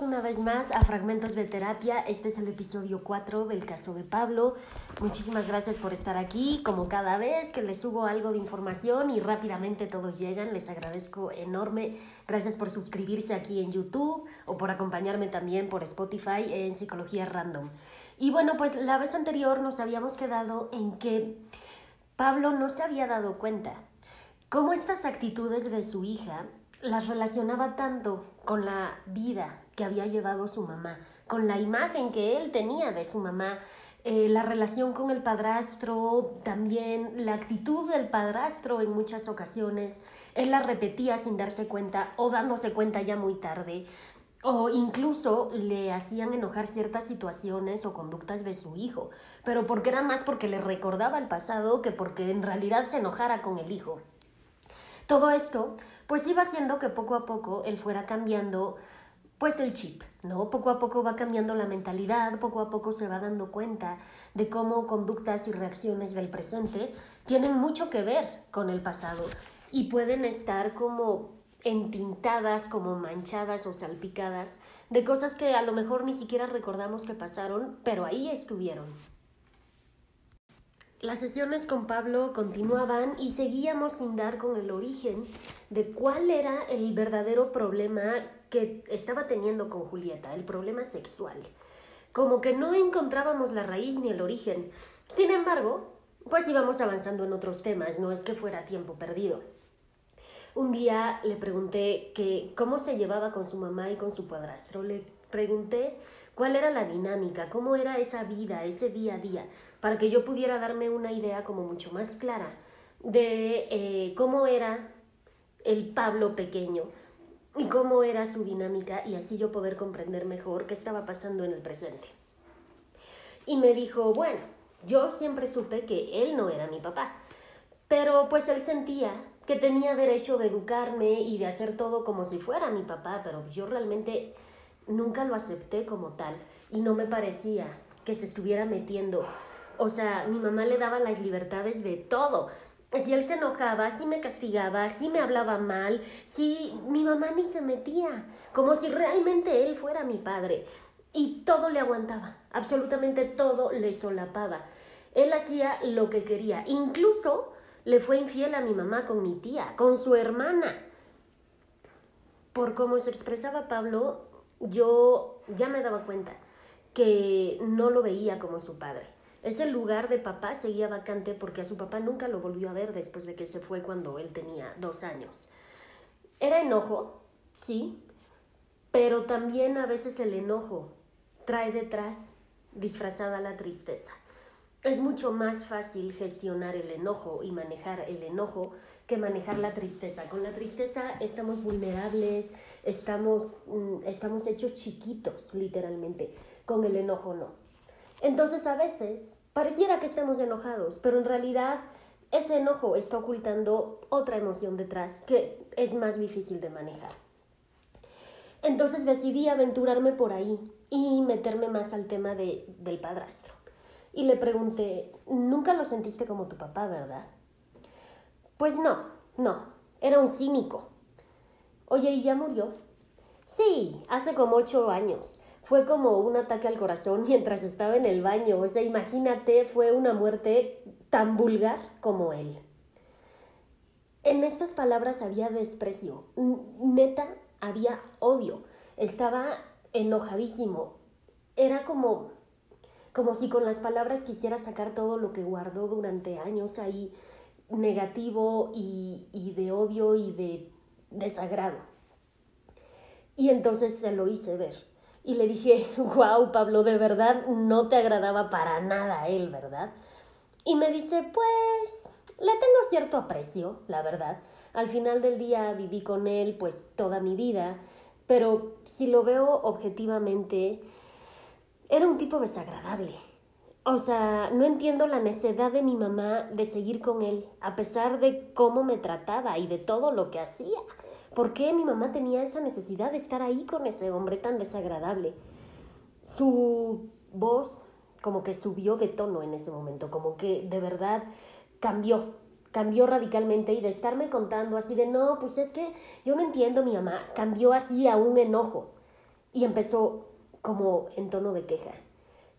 Una vez más a Fragmentos de Terapia. Este es el episodio 4 del caso de Pablo. Muchísimas gracias por estar aquí. Como cada vez que les subo algo de información y rápidamente todos llegan, les agradezco enorme. Gracias por suscribirse aquí en YouTube o por acompañarme también por Spotify en Psicología Random. Y bueno, pues la vez anterior nos habíamos quedado en que Pablo no se había dado cuenta cómo estas actitudes de su hija las relacionaba tanto con la vida que había llevado su mamá, con la imagen que él tenía de su mamá, eh, la relación con el padrastro, también la actitud del padrastro en muchas ocasiones, él la repetía sin darse cuenta o dándose cuenta ya muy tarde, o incluso le hacían enojar ciertas situaciones o conductas de su hijo, pero porque era más porque le recordaba el pasado que porque en realidad se enojara con el hijo. Todo esto pues iba haciendo que poco a poco él fuera cambiando pues el chip, ¿no? Poco a poco va cambiando la mentalidad, poco a poco se va dando cuenta de cómo conductas y reacciones del presente tienen mucho que ver con el pasado y pueden estar como entintadas, como manchadas o salpicadas de cosas que a lo mejor ni siquiera recordamos que pasaron, pero ahí estuvieron. Las sesiones con Pablo continuaban y seguíamos sin dar con el origen de cuál era el verdadero problema que estaba teniendo con Julieta, el problema sexual. Como que no encontrábamos la raíz ni el origen. Sin embargo, pues íbamos avanzando en otros temas, no es que fuera tiempo perdido. Un día le pregunté que cómo se llevaba con su mamá y con su padrastro. Le pregunté cuál era la dinámica, cómo era esa vida, ese día a día para que yo pudiera darme una idea como mucho más clara de eh, cómo era el Pablo pequeño y cómo era su dinámica y así yo poder comprender mejor qué estaba pasando en el presente. Y me dijo, bueno, yo siempre supe que él no era mi papá, pero pues él sentía que tenía derecho de educarme y de hacer todo como si fuera mi papá, pero yo realmente nunca lo acepté como tal y no me parecía que se estuviera metiendo o sea, mi mamá le daba las libertades de todo. Si él se enojaba, si me castigaba, si me hablaba mal, si mi mamá ni se metía, como si realmente él fuera mi padre. Y todo le aguantaba, absolutamente todo le solapaba. Él hacía lo que quería, incluso le fue infiel a mi mamá con mi tía, con su hermana. Por cómo se expresaba Pablo, yo ya me daba cuenta que no lo veía como su padre. Ese lugar de papá seguía vacante porque a su papá nunca lo volvió a ver después de que se fue cuando él tenía dos años. Era enojo, sí, pero también a veces el enojo trae detrás disfrazada la tristeza. Es mucho más fácil gestionar el enojo y manejar el enojo que manejar la tristeza. Con la tristeza estamos vulnerables, estamos, mm, estamos hechos chiquitos, literalmente. Con el enojo no. Entonces a veces pareciera que estemos enojados, pero en realidad ese enojo está ocultando otra emoción detrás que es más difícil de manejar. Entonces decidí aventurarme por ahí y meterme más al tema de, del padrastro. Y le pregunté, nunca lo sentiste como tu papá, ¿verdad? Pues no, no, era un cínico. Oye, ¿y ya murió? Sí, hace como ocho años. Fue como un ataque al corazón mientras estaba en el baño. O sea, imagínate, fue una muerte tan vulgar como él. En estas palabras había desprecio. Neta, había odio. Estaba enojadísimo. Era como, como si con las palabras quisiera sacar todo lo que guardó durante años ahí, negativo y, y de odio y de desagrado. Y entonces se lo hice ver. Y le dije, wow, Pablo, de verdad no te agradaba para nada él, ¿verdad? Y me dice, pues, le tengo cierto aprecio, la verdad. Al final del día viví con él pues toda mi vida, pero si lo veo objetivamente, era un tipo desagradable. O sea, no entiendo la necedad de mi mamá de seguir con él, a pesar de cómo me trataba y de todo lo que hacía. ¿Por qué mi mamá tenía esa necesidad de estar ahí con ese hombre tan desagradable? Su voz como que subió de tono en ese momento, como que de verdad cambió, cambió radicalmente y de estarme contando así de, no, pues es que yo no entiendo mi mamá, cambió así a un enojo. y empezó como en tono de queja.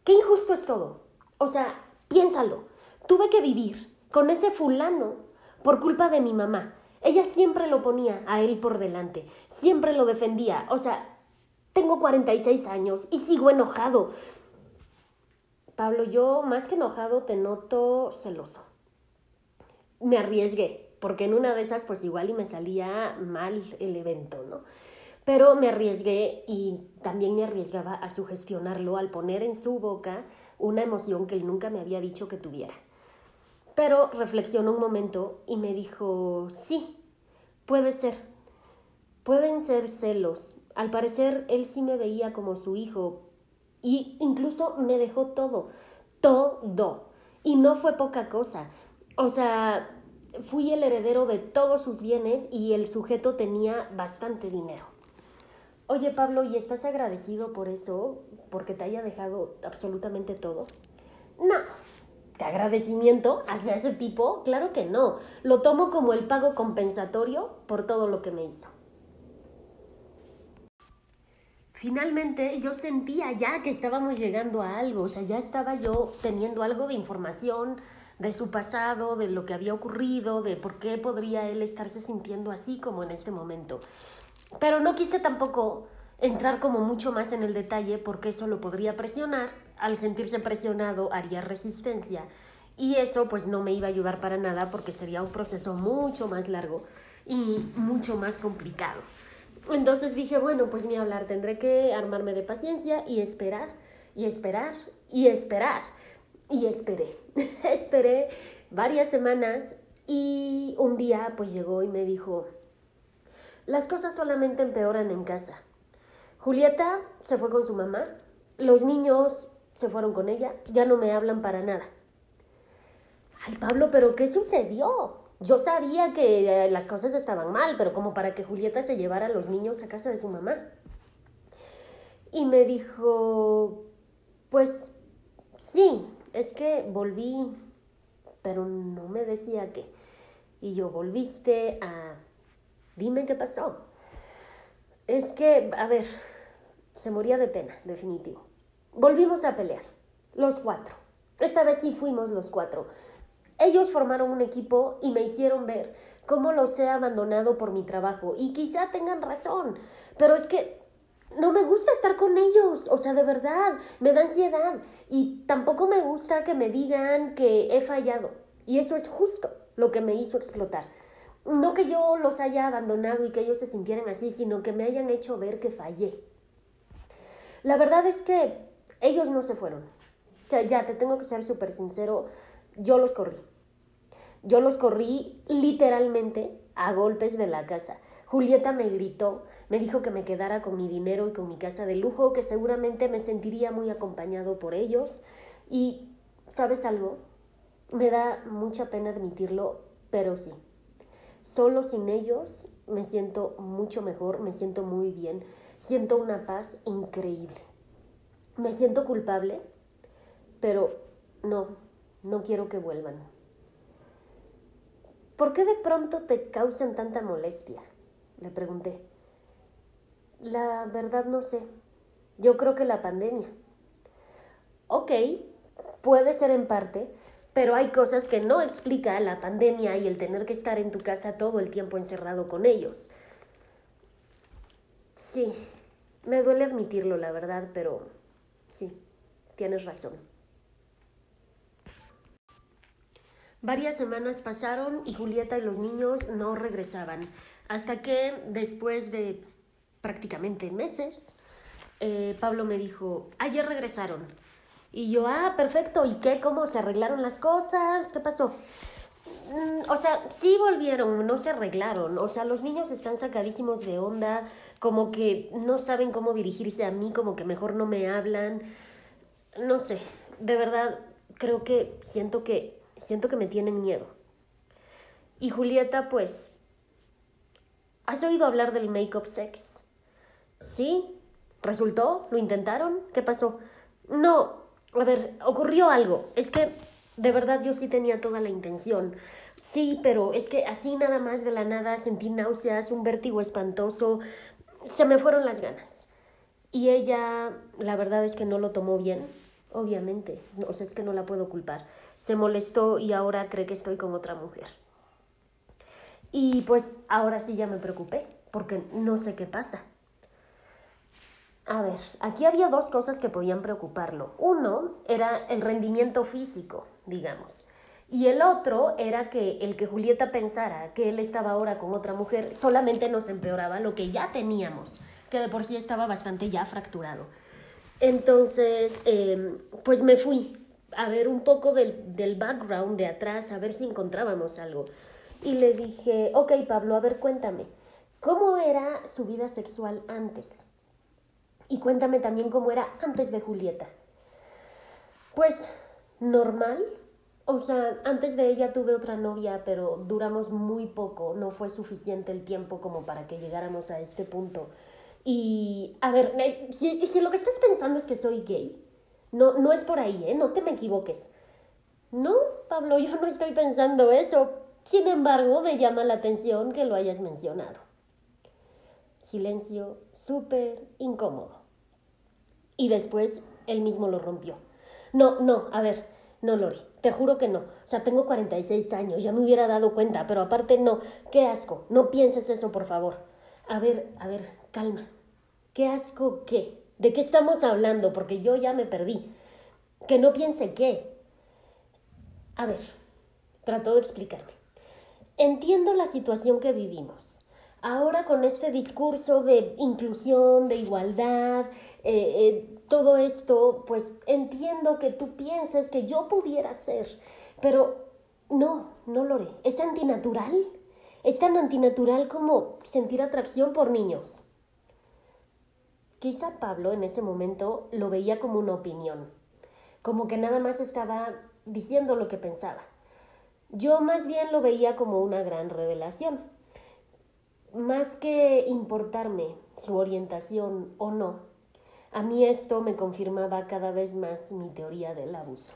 Qué injusto es todo. O sea, piénsalo. Tuve que vivir con ese fulano por culpa de mi mamá. Ella siempre lo ponía a él por delante, siempre lo defendía. O sea, tengo 46 años y sigo enojado. Pablo, yo más que enojado te noto celoso. Me arriesgué, porque en una de esas pues igual y me salía mal el evento, ¿no? Pero me arriesgué y también me arriesgaba a sugestionarlo al poner en su boca una emoción que él nunca me había dicho que tuviera. Pero reflexionó un momento y me dijo, sí, puede ser. Pueden ser celos. Al parecer él sí me veía como su hijo y incluso me dejó todo, todo. Y no fue poca cosa. O sea, fui el heredero de todos sus bienes y el sujeto tenía bastante dinero. Oye Pablo, ¿y estás agradecido por eso? ¿Porque te haya dejado absolutamente todo? No. ¿De agradecimiento hacia ese tipo? Claro que no. Lo tomo como el pago compensatorio por todo lo que me hizo. Finalmente yo sentía ya que estábamos llegando a algo, o sea, ya estaba yo teniendo algo de información de su pasado, de lo que había ocurrido, de por qué podría él estarse sintiendo así como en este momento. Pero no quise tampoco entrar como mucho más en el detalle porque eso lo podría presionar. Al sentirse presionado haría resistencia y eso pues no me iba a ayudar para nada porque sería un proceso mucho más largo y mucho más complicado. Entonces dije, bueno, pues ni hablar, tendré que armarme de paciencia y esperar y esperar y esperar. Y esperé. Esperé varias semanas y un día pues llegó y me dijo, las cosas solamente empeoran en casa. Julieta se fue con su mamá, los niños se fueron con ella, ya no me hablan para nada. Ay, Pablo, pero ¿qué sucedió? Yo sabía que eh, las cosas estaban mal, pero como para que Julieta se llevara a los niños a casa de su mamá. Y me dijo, pues sí, es que volví, pero no me decía qué. Y yo, volviste a Dime qué pasó. Es que, a ver, se moría de pena, definitivo. Volvimos a pelear, los cuatro. Esta vez sí fuimos los cuatro. Ellos formaron un equipo y me hicieron ver cómo los he abandonado por mi trabajo. Y quizá tengan razón, pero es que no me gusta estar con ellos. O sea, de verdad, me da ansiedad. Y tampoco me gusta que me digan que he fallado. Y eso es justo lo que me hizo explotar no que yo los haya abandonado y que ellos se sintieran así, sino que me hayan hecho ver que fallé. La verdad es que ellos no se fueron. O sea, ya te tengo que ser súper sincero, yo los corrí. Yo los corrí literalmente a golpes de la casa. Julieta me gritó, me dijo que me quedara con mi dinero y con mi casa de lujo, que seguramente me sentiría muy acompañado por ellos. Y, ¿sabes algo? Me da mucha pena admitirlo, pero sí. Solo sin ellos me siento mucho mejor, me siento muy bien, siento una paz increíble. Me siento culpable, pero no, no quiero que vuelvan. ¿Por qué de pronto te causan tanta molestia? Le pregunté. La verdad no sé. Yo creo que la pandemia. Ok, puede ser en parte, pero hay cosas que no explica la pandemia y el tener que estar en tu casa todo el tiempo encerrado con ellos. Sí, me duele admitirlo, la verdad, pero sí, tienes razón. Varias semanas pasaron y Julieta y los niños no regresaban, hasta que después de prácticamente meses, eh, Pablo me dijo, ayer regresaron. Y yo, ah, perfecto, ¿y qué? ¿Cómo se arreglaron las cosas? ¿Qué pasó? Mm, o sea, sí volvieron, no se arreglaron. O sea, los niños están sacadísimos de onda, como que no saben cómo dirigirse a mí, como que mejor no me hablan. No sé, de verdad, creo que siento que, siento que me tienen miedo. Y Julieta, pues, ¿has oído hablar del make-up sex? ¿Sí? ¿Resultó? ¿Lo intentaron? ¿Qué pasó? No, a ver, ocurrió algo. Es que de verdad yo sí tenía toda la intención. Sí, pero es que así nada más de la nada sentí náuseas, un vértigo espantoso. Se me fueron las ganas. Y ella, la verdad es que no lo tomó bien, obviamente, o sea, es que no la puedo culpar. Se molestó y ahora cree que estoy con otra mujer. Y pues ahora sí ya me preocupé, porque no sé qué pasa. A ver, aquí había dos cosas que podían preocuparlo. Uno era el rendimiento físico, digamos. Y el otro era que el que Julieta pensara que él estaba ahora con otra mujer solamente nos empeoraba lo que ya teníamos, que de por sí estaba bastante ya fracturado. Entonces, em, pues me fui a ver un poco del, del background de atrás, a ver si encontrábamos algo. Y le dije, ok Pablo, a ver, cuéntame, ¿cómo era su vida sexual antes? Y cuéntame también cómo era antes de Julieta. Pues normal. O sea, antes de ella tuve otra novia, pero duramos muy poco. No fue suficiente el tiempo como para que llegáramos a este punto. Y, a ver, si, si lo que estás pensando es que soy gay, no, no es por ahí, ¿eh? No te me equivoques. No, Pablo, yo no estoy pensando eso. Sin embargo, me llama la atención que lo hayas mencionado. Silencio súper incómodo. Y después él mismo lo rompió. No, no, a ver, no, Lori, te juro que no. O sea, tengo 46 años, ya me hubiera dado cuenta, pero aparte no. Qué asco, no pienses eso, por favor. A ver, a ver, calma. ¿Qué asco qué? ¿De qué estamos hablando? Porque yo ya me perdí. Que no piense qué. A ver, trato de explicarme. Entiendo la situación que vivimos. Ahora con este discurso de inclusión, de igualdad, eh, eh, todo esto, pues entiendo que tú pienses que yo pudiera ser, pero no, no lo haré. Es antinatural. Es tan antinatural como sentir atracción por niños. Quizá Pablo en ese momento lo veía como una opinión, como que nada más estaba diciendo lo que pensaba. Yo más bien lo veía como una gran revelación. Más que importarme su orientación o no, a mí esto me confirmaba cada vez más mi teoría del abuso.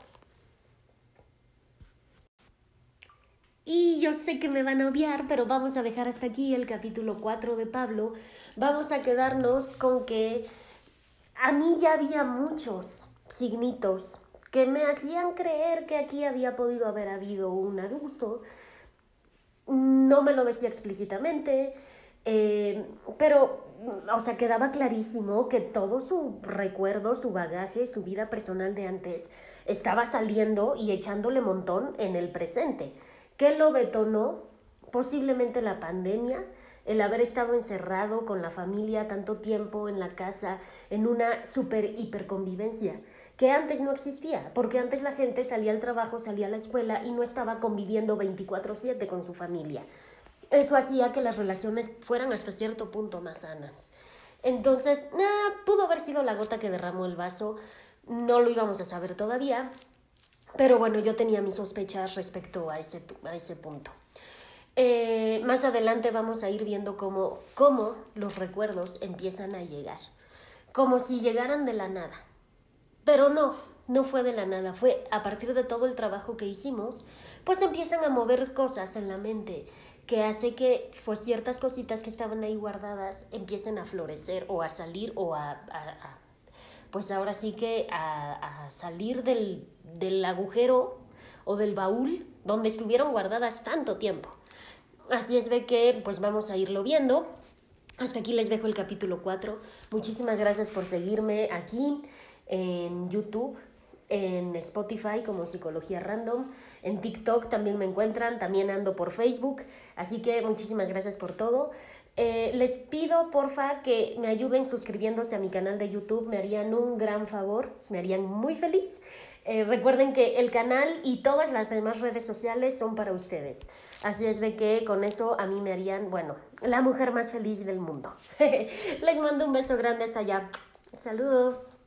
Y yo sé que me van a odiar, pero vamos a dejar hasta aquí el capítulo 4 de Pablo. Vamos a quedarnos con que a mí ya había muchos signitos que me hacían creer que aquí había podido haber habido un abuso. No me lo decía explícitamente, eh, pero, o sea, quedaba clarísimo que todo su recuerdo, su bagaje, su vida personal de antes estaba saliendo y echándole montón en el presente. ¿Qué lo detonó? Posiblemente la pandemia, el haber estado encerrado con la familia tanto tiempo en la casa, en una super hiperconvivencia que antes no existía, porque antes la gente salía al trabajo, salía a la escuela y no estaba conviviendo 24/7 con su familia. Eso hacía que las relaciones fueran hasta cierto punto más sanas. Entonces, pudo haber sido la gota que derramó el vaso, no lo íbamos a saber todavía, pero bueno, yo tenía mis sospechas respecto a ese, a ese punto. Eh, más adelante vamos a ir viendo cómo, cómo los recuerdos empiezan a llegar, como si llegaran de la nada. Pero no, no fue de la nada, fue a partir de todo el trabajo que hicimos, pues empiezan a mover cosas en la mente que hace que pues ciertas cositas que estaban ahí guardadas empiecen a florecer o a salir o a, pues ahora sí que a, a salir del, del agujero o del baúl donde estuvieron guardadas tanto tiempo. Así es de que pues vamos a irlo viendo. Hasta aquí les dejo el capítulo 4. Muchísimas gracias por seguirme aquí en YouTube, en Spotify como Psicología Random, en TikTok también me encuentran, también ando por Facebook, así que muchísimas gracias por todo. Eh, les pido porfa que me ayuden suscribiéndose a mi canal de YouTube, me harían un gran favor, me harían muy feliz. Eh, recuerden que el canal y todas las demás redes sociales son para ustedes. Así es de que con eso a mí me harían, bueno, la mujer más feliz del mundo. Les mando un beso grande hasta allá. Saludos.